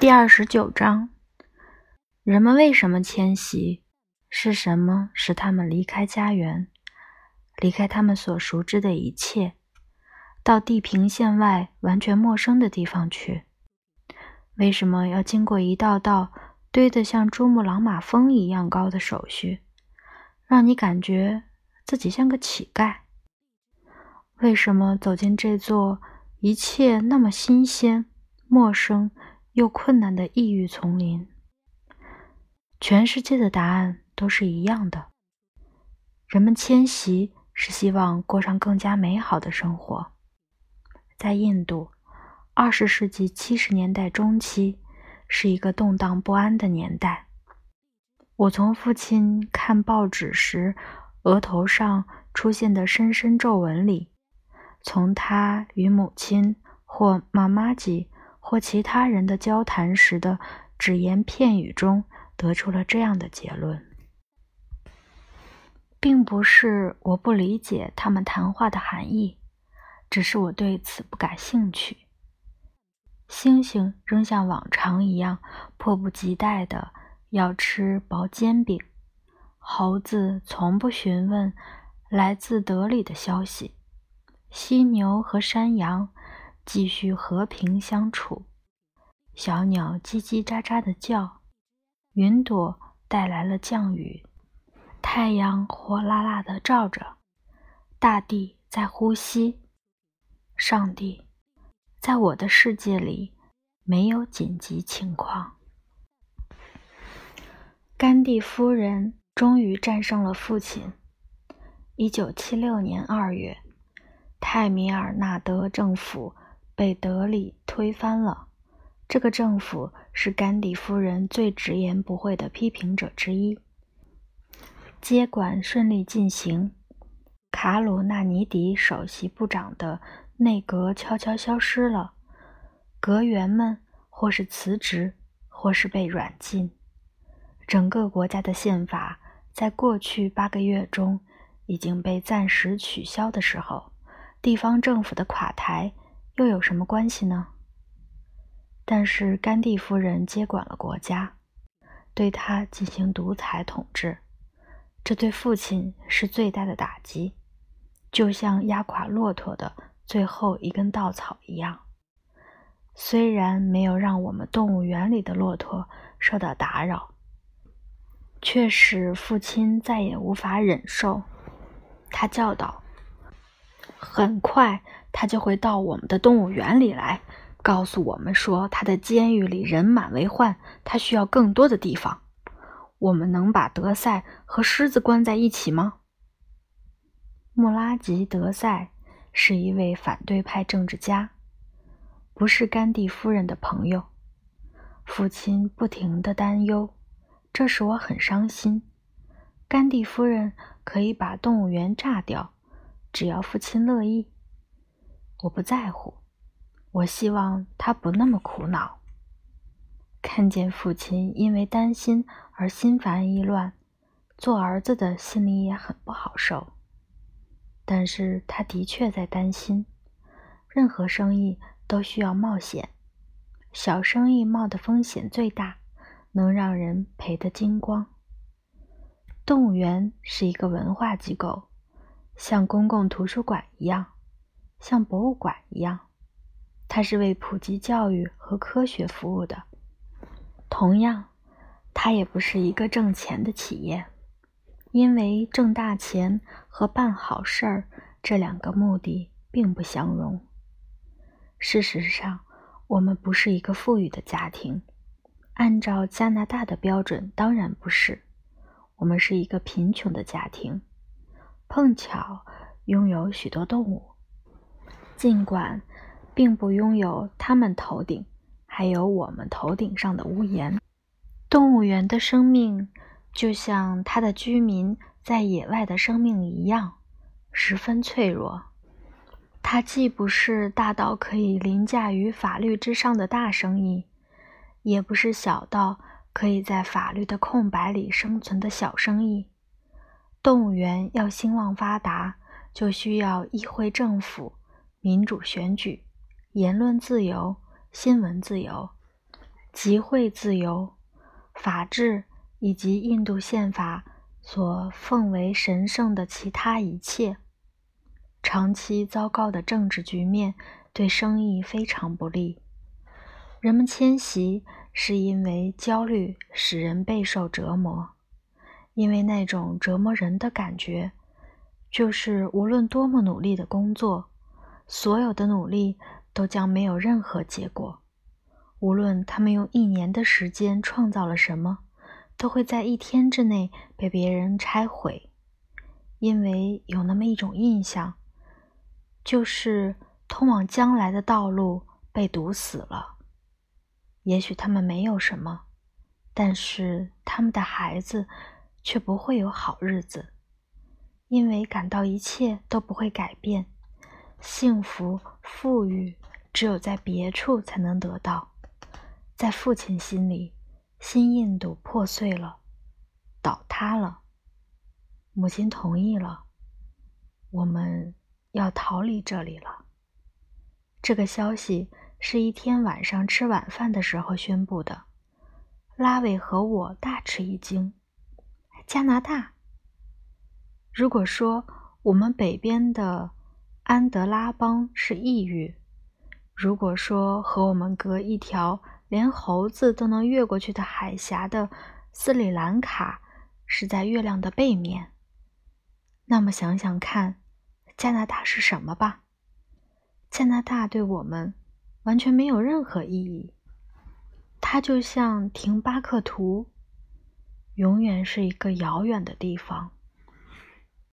第二十九章：人们为什么迁徙？是什么使他们离开家园，离开他们所熟知的一切，到地平线外完全陌生的地方去？为什么要经过一道道堆得像珠穆朗玛峰一样高的手续，让你感觉自己像个乞丐？为什么走进这座一切那么新鲜、陌生？又困难的异域丛林，全世界的答案都是一样的。人们迁徙是希望过上更加美好的生活。在印度，二十世纪七十年代中期是一个动荡不安的年代。我从父亲看报纸时额头上出现的深深皱纹里，从他与母亲或妈妈吉。或其他人的交谈时的只言片语中，得出了这样的结论，并不是我不理解他们谈话的含义，只是我对此不感兴趣。猩猩仍像往常一样迫不及待地要吃薄煎饼，猴子从不询问来自德里的消息，犀牛和山羊。继续和平相处，小鸟叽叽喳喳地叫，云朵带来了降雨，太阳火辣辣地照着，大地在呼吸。上帝，在我的世界里没有紧急情况。甘地夫人终于战胜了父亲。一九七六年二月，泰米尔纳德政府。被德里推翻了。这个政府是甘地夫人最直言不讳的批评者之一。接管顺利进行，卡鲁纳尼迪首席部长的内阁悄悄消失了。阁员们或是辞职，或是被软禁。整个国家的宪法在过去八个月中已经被暂时取消的时候，地方政府的垮台。又有什么关系呢？但是甘地夫人接管了国家，对他进行独裁统治，这对父亲是最大的打击，就像压垮骆驼的最后一根稻草一样。虽然没有让我们动物园里的骆驼受到打扰，却使父亲再也无法忍受。他叫道：“很快。”他就会到我们的动物园里来，告诉我们说他的监狱里人满为患，他需要更多的地方。我们能把德赛和狮子关在一起吗？穆拉吉·德赛是一位反对派政治家，不是甘地夫人的朋友。父亲不停的担忧，这使我很伤心。甘地夫人可以把动物园炸掉，只要父亲乐意。我不在乎，我希望他不那么苦恼。看见父亲因为担心而心烦意乱，做儿子的心里也很不好受。但是他的确在担心。任何生意都需要冒险，小生意冒的风险最大，能让人赔得精光。动物园是一个文化机构，像公共图书馆一样。像博物馆一样，它是为普及教育和科学服务的。同样，它也不是一个挣钱的企业，因为挣大钱和办好事儿这两个目的并不相容。事实上，我们不是一个富裕的家庭，按照加拿大的标准，当然不是。我们是一个贫穷的家庭，碰巧拥有许多动物。尽管并不拥有他们头顶还有我们头顶上的屋檐，动物园的生命就像它的居民在野外的生命一样，十分脆弱。它既不是大到可以凌驾于法律之上的大生意，也不是小到可以在法律的空白里生存的小生意。动物园要兴旺发达，就需要议会政府。民主选举、言论自由、新闻自由，集会自由、法治以及印度宪法所奉为神圣的其他一切。长期糟糕的政治局面对生意非常不利。人们迁徙是因为焦虑使人备受折磨，因为那种折磨人的感觉，就是无论多么努力的工作，所有的努力都将没有任何结果。无论他们用一年的时间创造了什么，都会在一天之内被别人拆毁，因为有那么一种印象。就是通往将来的道路被堵死了。也许他们没有什么，但是他们的孩子却不会有好日子，因为感到一切都不会改变。幸福、富裕只有在别处才能得到。在父亲心里，新印度破碎了，倒塌了。母亲同意了。我们。要逃离这里了。这个消息是一天晚上吃晚饭的时候宣布的。拉维和我大吃一惊。加拿大？如果说我们北边的安德拉邦是异域，如果说和我们隔一条连猴子都能越过去的海峡的斯里兰卡是在月亮的背面，那么想想看。加拿大是什么吧？加拿大对我们完全没有任何意义。它就像廷巴克图，永远是一个遥远的地方。